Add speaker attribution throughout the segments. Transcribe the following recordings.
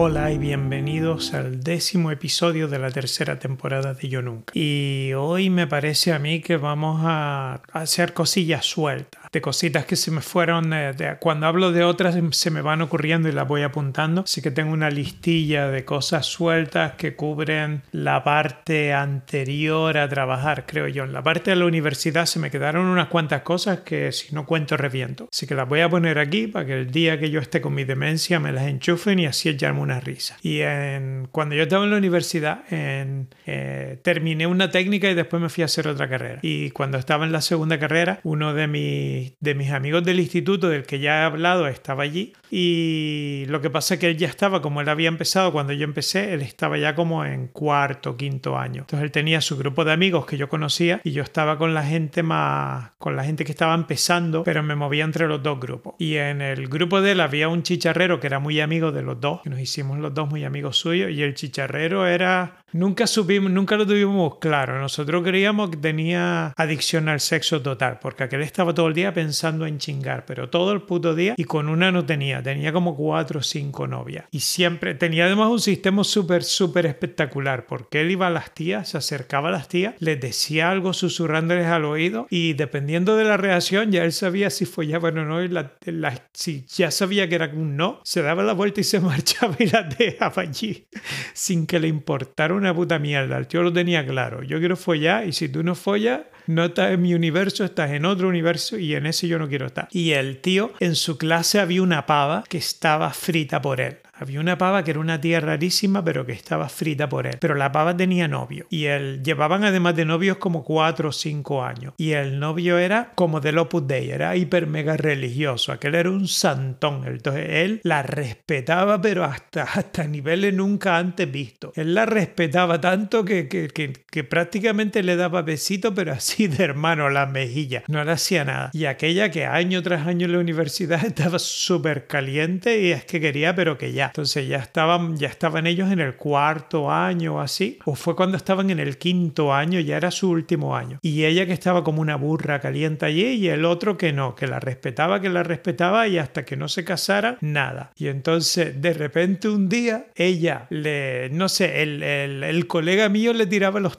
Speaker 1: Hola y bienvenidos al décimo episodio de la tercera temporada de Yo Nunca. Y hoy me parece a mí que vamos a hacer cosillas sueltas, de cositas que se me fueron, eh, cuando hablo de otras se me van ocurriendo y las voy apuntando, así que tengo una listilla de cosas sueltas que cubren la parte anterior a trabajar, creo yo. En la parte de la universidad se me quedaron unas cuantas cosas que si no cuento reviento. Así que las voy a poner aquí para que el día que yo esté con mi demencia me las enchufen y así echarme una risa. Y cuando yo estaba en la universidad, eh, terminé una técnica y después me fui a hacer otra carrera. Y cuando estaba en la segunda carrera, uno de mis de mis amigos del instituto del que ya he hablado estaba allí y lo que pasa es que él ya estaba, como él había empezado cuando yo empecé, él estaba ya como en cuarto, quinto año. Entonces él tenía su grupo de amigos que yo conocía y yo estaba con la gente más, con la gente que estaba empezando, pero me movía entre los dos grupos. Y en el grupo de él había un chicharrero que era muy amigo de los dos, que nos hicimos los dos muy amigos suyos y el chicharrero era Nunca supimos, nunca lo tuvimos claro. Nosotros creíamos que tenía adicción al sexo total, porque aquel estaba todo el día pensando en chingar, pero todo el puto día y con una no tenía, tenía como cuatro o cinco novias. Y siempre tenía además un sistema súper, súper espectacular, porque él iba a las tías, se acercaba a las tías, les decía algo susurrándoles al oído y dependiendo de la reacción ya él sabía si follaban o no y la, si ya sabía que era un no, se daba la vuelta y se marchaba y la dejaba allí sin que le importara una puta mierda. El tío lo tenía claro. Yo quiero follar y si tú no follas, no estás en mi universo, estás en otro universo y en ese yo no quiero estar. Y el tío, en su clase había una pava que estaba frita por él. Había una pava que era una tía rarísima, pero que estaba frita por él. Pero la pava tenía novio. Y él llevaban además de novios como cuatro o cinco años. Y el novio era como del Opus Dei, era hiper mega religioso. Aquel era un santón. Entonces él la respetaba, pero hasta, hasta niveles nunca antes vistos. Él la respetaba tanto que, que, que, prácticamente le daba besito, pero así de hermano la mejilla. No le hacía nada. Y aquella que año tras año en la universidad estaba súper caliente y es que quería, pero que ya entonces ya estaban, ya estaban ellos en el cuarto año o así, o fue cuando estaban en el quinto año, ya era su último año. Y ella que estaba como una burra caliente allí y el otro que no, que la respetaba, que la respetaba y hasta que no se casara, nada. Y entonces de repente un día ella le, no sé, el, colega mío le tiraba los,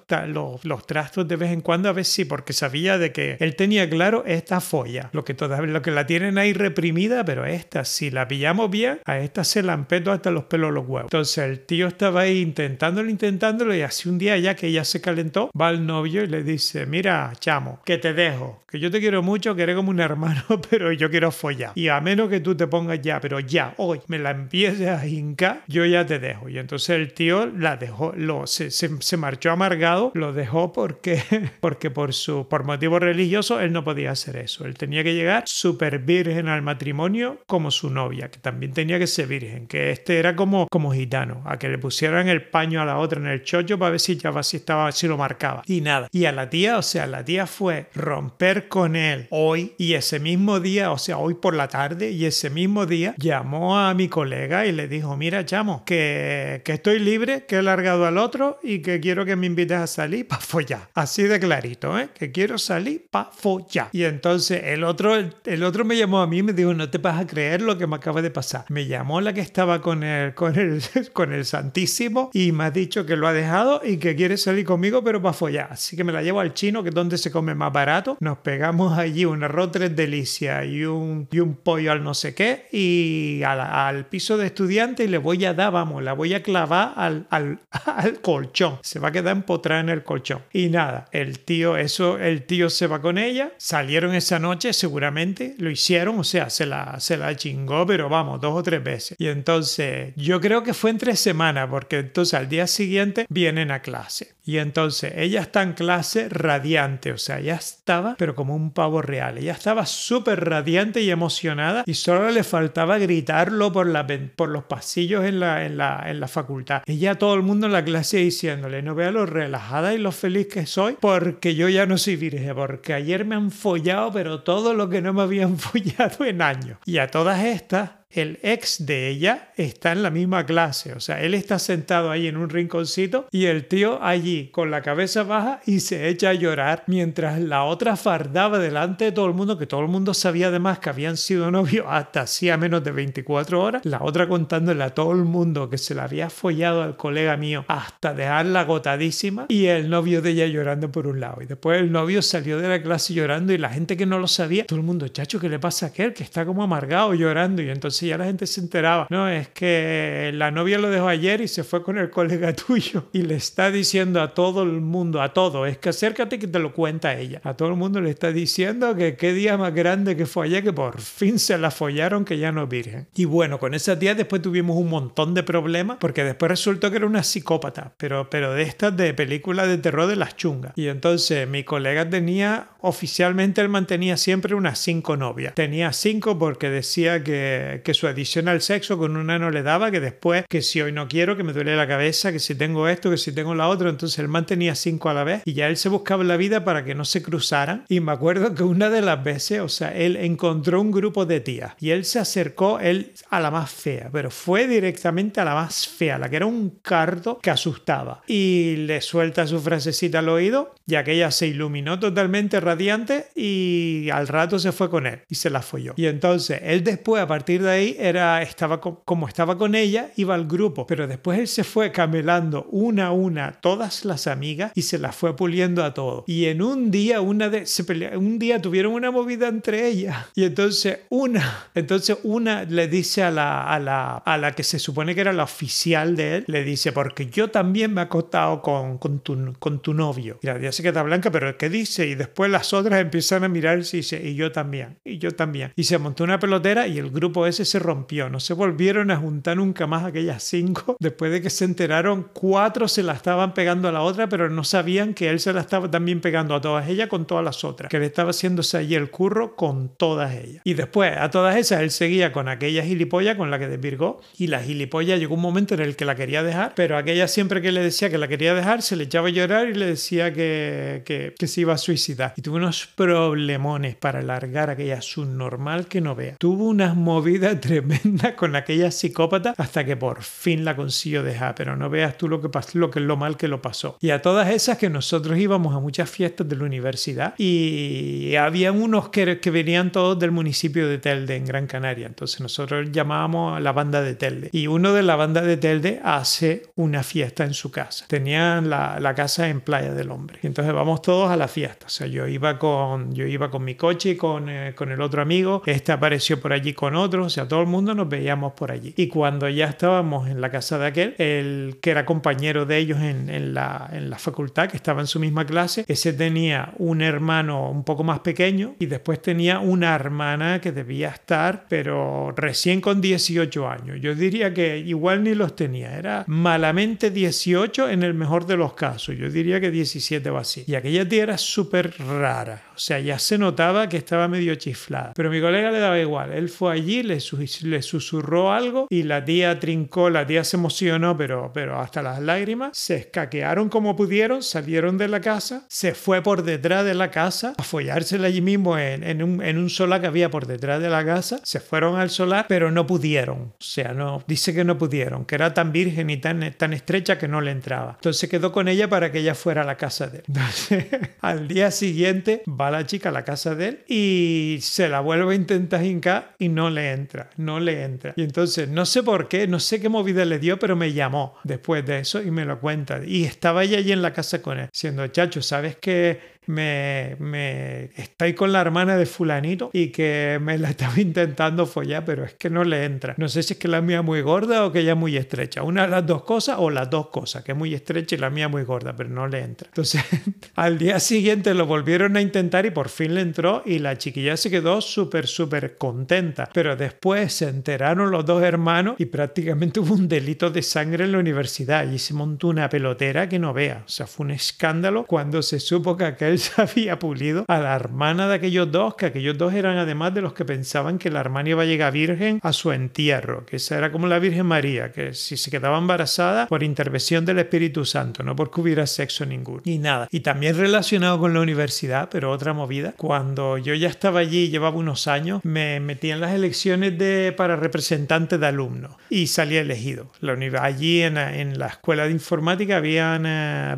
Speaker 1: los, trastos de vez en cuando a ver si, porque sabía de que él tenía claro esta folla, lo que todavía, lo que la tienen ahí reprimida, pero esta, si la pillamos bien, a esta se la hasta los pelos los huevos. Entonces el tío estaba ahí intentándolo, intentándolo y así un día ya que ya se calentó, va al novio y le dice, mira, chamo, que te dejo, que yo te quiero mucho, que eres como un hermano, pero yo quiero follar. Y a menos que tú te pongas ya, pero ya, hoy me la empieces a hincar, yo ya te dejo. Y entonces el tío la dejó, lo, se, se, marchó amargado, lo dejó porque, porque por, su, por motivo religioso él no podía hacer eso. Él tenía que llegar súper virgen al matrimonio como su novia, que también tenía que ser virgen, que este era como, como gitano, a que le pusieran el paño a la otra en el chocho para ver si ya si estaba, si lo marcaba. Y nada. Y a la tía, o sea, la tía fue romper con él hoy y ese mismo día, o sea, hoy por la tarde y ese mismo día llamó a mi colega y le dijo, mira, chamo, que, que estoy libre, que he largado al otro y que quiero que me invites a salir para follar. Así de clarito, ¿eh? Que quiero salir para follar. Y entonces el otro, el otro me llamó a mí y me dijo, no te vas a creer lo que me acaba de pasar. Me llamó la que estaba con el, con el, con el Santísimo y me ha dicho que lo ha dejado y que quiere salir conmigo, pero para follar. Así que me la llevo al chino, que es donde se come más barato. Nos pegamos allí un arroz tres delicias y un, y un pollo al no sé qué y al, piso de estudiante y le voy a dar, vamos, la voy a clavar al, al, al colchón. Se va a quedar empotrada en el colchón. Y nada, el tío, eso, el tío se va con ella. Salieron esa noche, seguramente, lo hicieron, o sea, se la, se la chingó, pero vamos, dos o tres veces. Y entonces yo creo que fue entre semanas, porque entonces al día siguiente vienen a clase. Y entonces ella está en clase radiante, o sea, ya estaba, pero como un pavo real. Ella estaba súper radiante y emocionada y solo le faltaba gritarlo por, la, por los pasillos en la, en, la, en la facultad. Ella, todo el mundo en la clase diciéndole, no vea lo relajada y lo feliz que soy, porque yo ya no soy virgen, porque ayer me han follado, pero todo lo que no me habían follado en años. Y a todas estas, el ex de ella está en la misma clase. O sea, él está sentado ahí en un rinconcito y el tío allí con la cabeza baja y se echa a llorar mientras la otra fardaba delante de todo el mundo, que todo el mundo sabía además que habían sido novios hasta hacía menos de 24 horas. La otra contándole a todo el mundo que se la había follado al colega mío hasta dejarla agotadísima y el novio de ella llorando por un lado. Y después el novio salió de la clase llorando y la gente que no lo sabía, todo el mundo, chacho, ¿qué le pasa a aquel que está como amargado llorando? Y entonces ya la gente se enteraba, no, es que la novia lo dejó ayer y se fue con el colega tuyo y le está diciendo a todo el mundo, a todo, es que acércate que te lo cuenta ella. A todo el mundo le está diciendo que qué día más grande que fue ayer que por fin se la follaron que ya no es virgen. Y bueno, con esa tía después tuvimos un montón de problemas porque después resultó que era una psicópata, pero, pero de estas de películas de terror de las chungas. Y entonces mi colega tenía, oficialmente él mantenía siempre unas cinco novias. Tenía cinco porque decía que su adición al sexo con una no le daba, que después, que si hoy no quiero, que me duele la cabeza, que si tengo esto, que si tengo la otra, entonces él mantenía cinco a la vez y ya él se buscaba la vida para que no se cruzaran. Y me acuerdo que una de las veces, o sea, él encontró un grupo de tías y él se acercó él a la más fea, pero fue directamente a la más fea, la que era un cardo que asustaba. Y le suelta su frasecita al oído y aquella se iluminó totalmente radiante y al rato se fue con él y se la folló. Y entonces él después, a partir de ahí, era, estaba como estaba con ella, iba al grupo, pero después él se fue camelando una a una todas las amigas y se las fue puliendo a todos. Y en un día, una de, se un día tuvieron una movida entre ellas y entonces una, entonces una le dice a la, a la, a la que se supone que era la oficial de él, le dice, porque yo también me he acostado con, con, tu, con tu novio. Y la tía se queda blanca, pero ¿qué dice? Y después las otras empiezan a mirarse y dice, y yo también, y yo también. Y se montó una pelotera y el grupo ese se rompió. No se volvieron a juntar nunca más aquellas cinco. Después de que se enteraron, cuatro se la estaban pegando a la otra, pero no sabían que él se la estaba también pegando a todas ellas con todas las otras. Que le estaba haciéndose allí el curro con todas ellas. Y después, a todas esas, él seguía con aquella gilipollas con la que desvirgó. Y la gilipollas llegó un momento en el que la quería dejar, pero aquella siempre que le decía que la quería dejar, se le echaba a llorar y le decía que, que, que se iba a suicidar. Y tuvo unos problemones para largar aquella subnormal que no vea. Tuvo unas movidas tremendas con aquella psicópata hasta que por fin la consiguió dejar, pero no veas tú lo que lo que lo mal que lo pasó. Y a todas esas que nosotros íbamos a muchas fiestas de la universidad y había unos que, que venían todos del municipio de Telde en Gran Canaria. Entonces nosotros llamábamos a la banda de Telde y uno de la banda de Telde hace una fiesta en su casa. Tenían la, la casa en Playa del Hombre. Y entonces vamos todos a la fiesta. O sea, yo iba con, yo iba con mi coche y con, eh, con el otro amigo. Este apareció por allí con otro. O sea, todo el mundo nos veíamos por allí. Y cuando ya estábamos en la casa de aquel, el que era compañero de ellos en, la, en la facultad, que estaba en su misma clase, ese tenía un hermano un poco más pequeño y después tenía una hermana que debía estar, pero recién con 18 años. Yo diría que igual ni los tenía. Era malamente 18 en el mejor de los casos. Yo diría que 17 o así. Y aquella tía era súper rara. O sea, ya se notaba que estaba medio chiflada. Pero mi colega le daba igual. Él fue allí, le, le susurró algo y la tía trincó, la tía se emocionó, pero, pero hasta las lágrimas. Se escaquearon como pudieron, salieron de la casa, se fue por detrás de la casa a follársela allí mismo en, en, un, en un solar que había por detrás de la casa. Se fueron al solar, pero no pudieron. O sea, no, dice que no pudieron, que era tan virgen y tan, tan estrecha que no le entraba. Entonces quedó con ella para que ella fuera a la casa de él. Entonces, al día siguiente va la chica a la casa de él y se la vuelve a intentar hincar y no le entra, no le entra. Y entonces no sé por qué, no sé qué movida le dio, pero me llamó después de eso y me lo cuenta. Y estaba ella allí en la casa con él, siendo chacho, ¿sabes que me, me estoy con la hermana de fulanito y que me la estaba intentando follar, pero es que no le entra. No sé si es que la mía es muy gorda o que ella es muy estrecha. Una de las dos cosas o las dos cosas, que es muy estrecha y la mía muy gorda, pero no le entra. Entonces, al día siguiente lo volvieron a intentar y por fin le entró y la chiquilla se quedó súper, súper contenta. Pero después se enteraron los dos hermanos y prácticamente hubo un delito de sangre en la universidad y se montó una pelotera que no vea. O sea, fue un escándalo cuando se supo que aquel se había pulido a la hermana de aquellos dos, que aquellos dos eran además de los que pensaban que la hermana iba a llegar virgen a su entierro, que esa era como la Virgen María, que si se quedaba embarazada por intervención del Espíritu Santo, no porque hubiera sexo ninguno. Y nada. Y también relacionado con la universidad, pero otra movida. Cuando yo ya estaba allí, llevaba unos años, me metí en las elecciones de, para representante de alumnos y salí elegido. La, allí en, en, la escuela de informática habían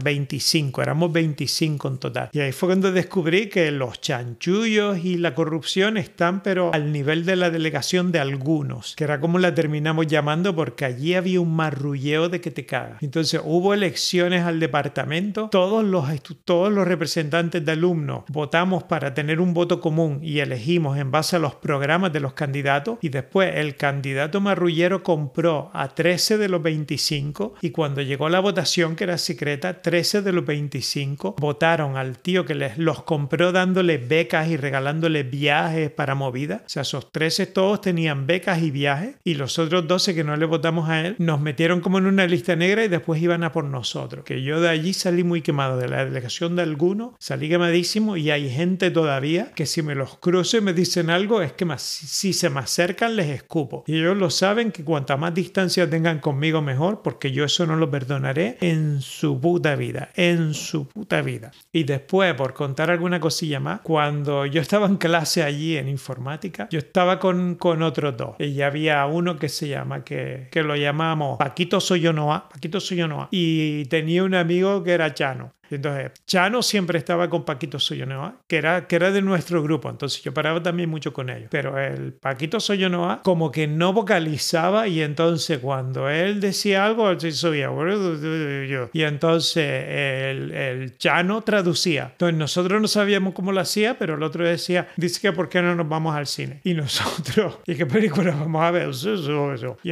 Speaker 1: 25, eh, éramos 25 en total. Y ahí fue cuando descubrí que los chanchullos y la corrupción están pero al nivel de la delegación de algunos, que era como la terminamos llamando porque allí había un marrulleo de que te cagas. Entonces hubo elecciones al departamento, todos los, todos los representantes de alumnos votamos para tener un voto común y elegimos en base a los programas de los candidatos y después el candidato marrullero compró a 13 de los 25 y cuando llegó la votación que era secreta, 13 de los 25 votaron al tío que les los compró dándole becas y regalándole viajes para movida. O sea, esos 13 todos tenían becas y viajes y los otros 12 que no le votamos a él nos metieron como en una lista negra y después iban a por nosotros. Que yo de allí salí muy quemado, de la delegación de alguno, salí quemadísimo y hay gente todavía que si me los cruzo y me dicen algo es que más, si se me acercan les escupo. Y ellos lo saben que cuanta más distancia tengan conmigo mejor porque yo eso no lo perdonaré en su puta vida, en su puta vida. Y después, por contar alguna cosilla más, cuando yo estaba en clase allí en informática, yo estaba con, con otros dos. Y había uno que se llama, que, que lo llamamos Paquito Soyonoa, Paquito Soyonoa, y tenía un amigo que era Chano. Entonces, Chano siempre estaba con Paquito Soyonoa, que era, que era de nuestro grupo, entonces yo paraba también mucho con ellos. Pero el Paquito Soyonoa como que no vocalizaba y entonces cuando él decía algo, él se subía. Y entonces el, el Chano traducía. Entonces nosotros no sabíamos cómo lo hacía, pero el otro decía, dice que por qué no nos vamos al cine. Y nosotros, ¿y qué película vamos a ver? Y,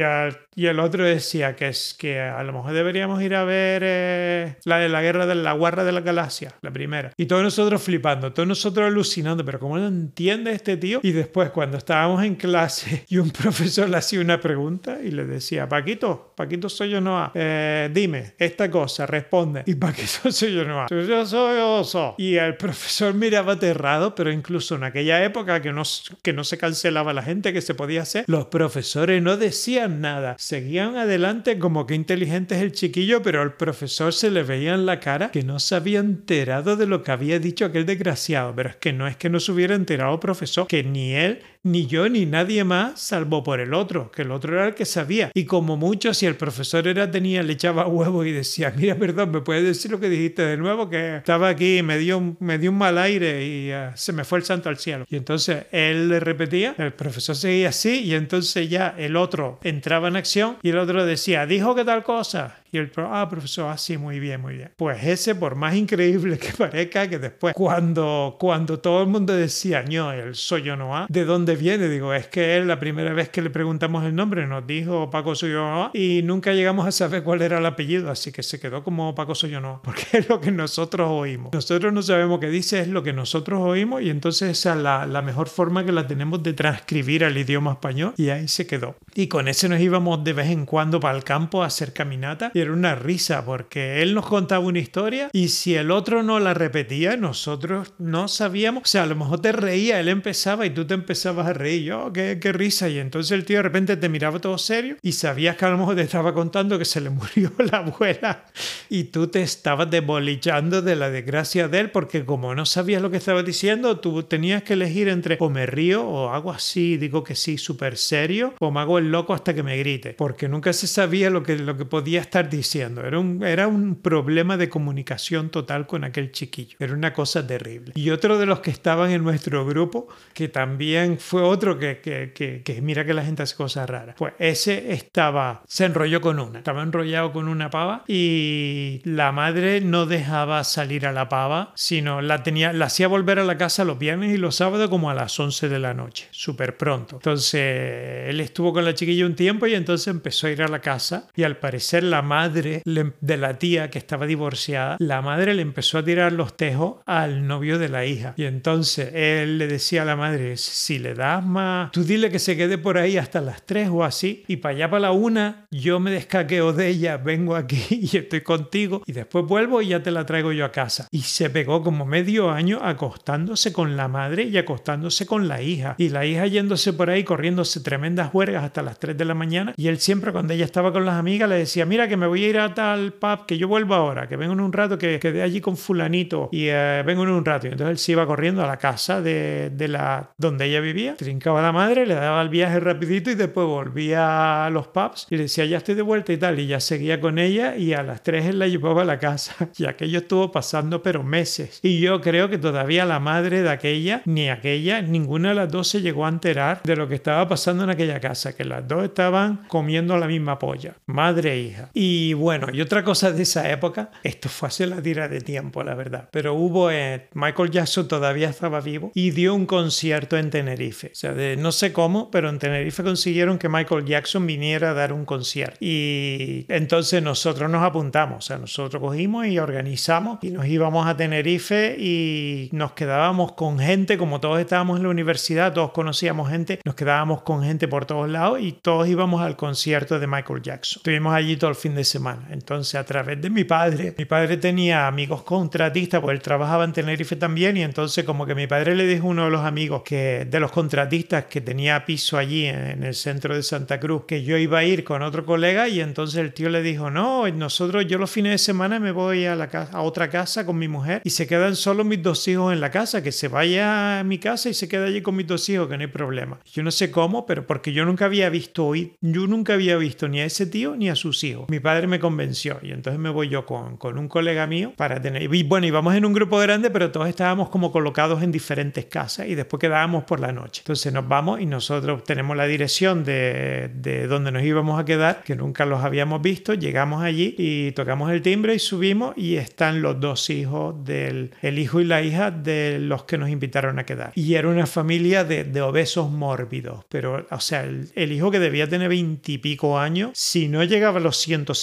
Speaker 1: y el otro decía que es que a lo mejor deberíamos ir a ver eh, la de la guerra de la guerra de la galaxia, la primera. Y todos nosotros flipando, todos nosotros alucinando, pero ¿cómo no entiende este tío? Y después cuando estábamos en clase y un profesor le hacía una pregunta y le decía, Paquito, Paquito soy yo no eh, dime esta cosa, responde. Y Paquito soy yo no yo soy oso. Y el profesor miraba aterrado, pero incluso en aquella época que no, que no se cancelaba la gente, que se podía hacer, los profesores no decían nada seguían adelante como que inteligente es el chiquillo, pero al profesor se le veía en la cara que no se había enterado de lo que había dicho aquel desgraciado. Pero es que no es que no se hubiera enterado profesor, que ni él ni yo ni nadie más, salvo por el otro, que el otro era el que sabía. Y como mucho, si el profesor era tenía, le echaba huevo y decía, mira, perdón, ¿me puedes decir lo que dijiste de nuevo? Que estaba aquí, me dio, me dio un mal aire y uh, se me fue el santo al cielo. Y entonces él le repetía, el profesor seguía así y entonces ya el otro entraba en acción y el otro decía, dijo que tal cosa. Y el ah, profesor, así, ah, muy bien, muy bien. Pues ese, por más increíble que parezca, que después, cuando, cuando todo el mundo decía, no, el soy yo no, ¿de dónde viene? Digo, es que él, la primera vez que le preguntamos el nombre, nos dijo Paco Soyonoa y nunca llegamos a saber cuál era el apellido, así que se quedó como Paco Soyonoa, porque es lo que nosotros oímos. Nosotros no sabemos qué dice, es lo que nosotros oímos y entonces esa es la, la mejor forma que la tenemos de transcribir al idioma español y ahí se quedó. Y con ese nos íbamos de vez en cuando para el campo a hacer caminata era una risa porque él nos contaba una historia y si el otro no la repetía, nosotros no sabíamos. O sea, a lo mejor te reía, él empezaba y tú te empezabas a reír. Yo, qué, qué risa. Y entonces el tío de repente te miraba todo serio y sabías que a lo mejor te estaba contando que se le murió la abuela y tú te estabas desbolichando de la desgracia de él porque como no sabías lo que estaba diciendo, tú tenías que elegir entre o me río o hago así, digo que sí, súper serio, o me hago el loco hasta que me grite, porque nunca se sabía lo que, lo que podía estar diciendo. Era un, era un problema de comunicación total con aquel chiquillo. Era una cosa terrible. Y otro de los que estaban en nuestro grupo, que también fue otro que, que, que, mira que la gente hace cosas raras. Pues ese estaba, se enrolló con una. Estaba enrollado con una pava y la madre no dejaba salir a la pava, sino la tenía, la hacía volver a la casa los viernes y los sábados como a las 11 de la noche, súper pronto. Entonces él estuvo con la chiquilla un tiempo y entonces empezó a ir a la casa y al parecer la madre de la tía que estaba divorciada, la madre le empezó a tirar los tejos al novio de la hija. Y entonces él le decía a la madre, si le da asma. Tú dile que se quede por ahí hasta las 3 o así. Y para allá, para la una, yo me descaqueo de ella, vengo aquí y estoy contigo. Y después vuelvo y ya te la traigo yo a casa. Y se pegó como medio año acostándose con la madre y acostándose con la hija. Y la hija yéndose por ahí, corriéndose tremendas huergas hasta las 3 de la mañana. Y él siempre, cuando ella estaba con las amigas, le decía, mira que me voy a ir a tal pub, que yo vuelvo ahora, que vengo en un rato, que quedé allí con fulanito y eh, vengo en un rato. Entonces él se iba corriendo a la casa de, de la donde ella vivía, trincaba a la madre, le daba el viaje rapidito y después volvía a los pubs y le decía, ya estoy de vuelta y tal. Y ya seguía con ella y a las 3 él la llevaba a la casa. Y aquello estuvo pasando pero meses. Y yo creo que todavía la madre de aquella, ni aquella, ninguna de las dos se llegó a enterar de lo que estaba pasando en aquella casa, que las dos estaban comiendo la misma polla, madre e hija. Y bueno, y otra cosa de esa época, esto fue hace la tira de tiempo, la verdad, pero hubo, eh, Michael Jackson todavía estaba vivo y dio un concierto en Tenerife. O sea, no sé cómo, pero en Tenerife consiguieron que Michael Jackson viniera a dar un concierto. Y entonces nosotros nos apuntamos, o sea, nosotros cogimos y organizamos y nos íbamos a Tenerife y nos quedábamos con gente, como todos estábamos en la universidad, todos conocíamos gente, nos quedábamos con gente por todos lados y todos íbamos al concierto de Michael Jackson. Estuvimos allí todo el fin de semana. Entonces, a través de mi padre, mi padre tenía amigos contratistas, porque él trabajaba en Tenerife también y entonces como que mi padre le dijo a uno de los amigos que de los contratistas que tenía piso allí en el centro de Santa Cruz que yo iba a ir con otro colega y entonces el tío le dijo, no, nosotros yo los fines de semana me voy a, la casa, a otra casa con mi mujer y se quedan solo mis dos hijos en la casa, que se vaya a mi casa y se queda allí con mis dos hijos, que no hay problema. Yo no sé cómo, pero porque yo nunca había visto yo nunca había visto ni a ese tío ni a sus hijos. Mi padre me convenció y entonces me voy yo con, con un colega mío para tener, y bueno, íbamos en un grupo grande, pero todos estábamos como colocados en diferentes casas y después quedábamos por la noche. Entonces nos vamos y nosotros tenemos la dirección de, de donde nos íbamos a quedar, que nunca los habíamos visto, llegamos allí y tocamos el timbre y subimos y están los dos hijos del el hijo y la hija de los que nos invitaron a quedar. Y era una familia de, de obesos mórbidos, pero o sea, el, el hijo que debía tener veintipico años, si no llegaba a los 150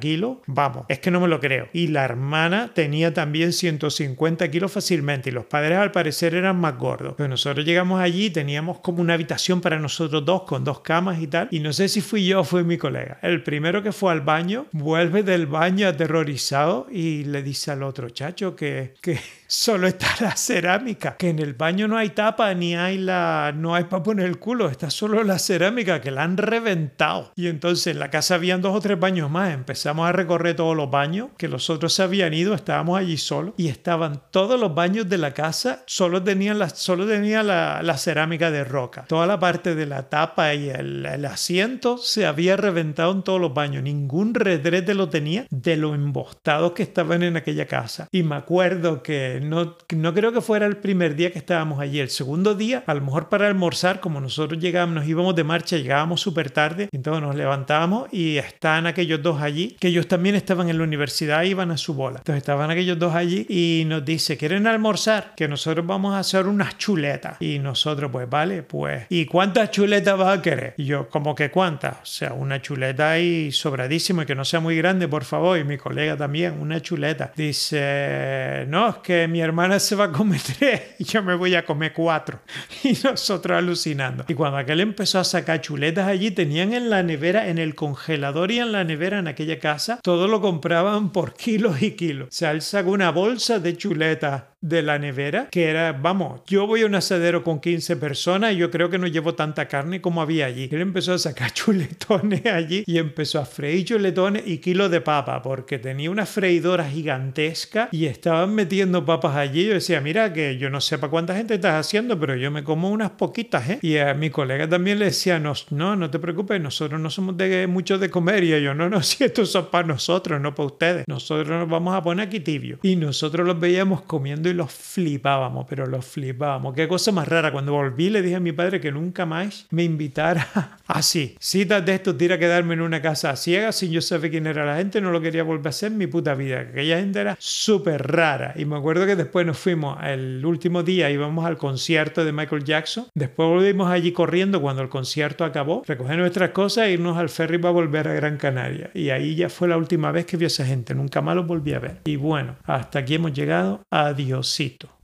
Speaker 1: kilos, vamos, es que no me lo creo. Y la hermana tenía también 150 kilos fácilmente y los padres al parecer eran más gordos. Pero nosotros llegamos allí teníamos como una habitación para nosotros dos con dos camas y tal. Y no sé si fui yo o fue mi colega. El primero que fue al baño vuelve del baño aterrorizado y le dice al otro chacho que, que solo está la cerámica, que en el baño no hay tapa ni hay la no hay para poner el culo, está solo la cerámica que la han reventado. Y entonces en la casa habían dos o tres baños más, empezamos a recorrer todos los baños, que los otros se habían ido, estábamos allí solos y estaban todos los baños de la casa, solo tenían la, solo tenía la, la cerámica de roca. Toda la parte de la tapa y el, el asiento se había reventado en todos los baños, ningún retrete lo tenía de lo embostados que estaban en aquella casa. Y me acuerdo que no, no creo que fuera el primer día que estábamos allí. El segundo día, a lo mejor para almorzar, como nosotros llegábamos, nos íbamos de marcha, llegábamos súper tarde, entonces nos levantábamos y están aquellos dos allí, que ellos también estaban en la universidad, iban a su bola. Entonces estaban aquellos dos allí y nos dice, ¿quieren almorzar? Que nosotros vamos a hacer unas chuletas. Y nosotros, pues vale, pues, ¿y cuántas chuletas vas a querer? Y yo, como que cuántas? O sea, una chuleta ahí sobradísimo y que no sea muy grande, por favor. Y mi colega también, una chuleta. Dice, no, es que mi hermana se va a comer tres y yo me voy a comer cuatro. Y nosotros alucinando. Y cuando aquel empezó a sacar chuletas allí, tenían en la nevera, en el congelador y en la nevera en aquella casa, todo lo compraban por kilos y kilos. Él sacó una bolsa de chuletas de la nevera, que era, vamos, yo voy a un asadero con 15 personas y yo creo que no llevo tanta carne como había allí. Él empezó a sacar chuletones allí y empezó a freír chuletones y kilos de papa, porque tenía una freidora gigantesca y estaban metiendo papas allí. Yo decía, mira, que yo no sé para cuánta gente estás haciendo, pero yo me como unas poquitas, ¿eh? Y a mi colega también le decía, no, no, no te preocupes, nosotros no somos de mucho de comer. Y yo, no, no, si esto es para nosotros, no para ustedes. Nosotros nos vamos a poner aquí tibio. Y nosotros los veíamos comiendo y los flipábamos, pero los flipábamos. Qué cosa más rara. Cuando volví le dije a mi padre que nunca más me invitara así. Citas de esto, tira a quedarme en una casa ciega sin yo saber quién era la gente, no lo quería volver a hacer en mi puta vida. Aquella gente era súper rara. Y me acuerdo que después nos fuimos, el último día íbamos al concierto de Michael Jackson. Después volvimos allí corriendo cuando el concierto acabó, recoger nuestras cosas e irnos al ferry para volver a Gran Canaria. Y ahí ya fue la última vez que vi a esa gente. Nunca más los volví a ver. Y bueno, hasta aquí hemos llegado. Adiós. sito.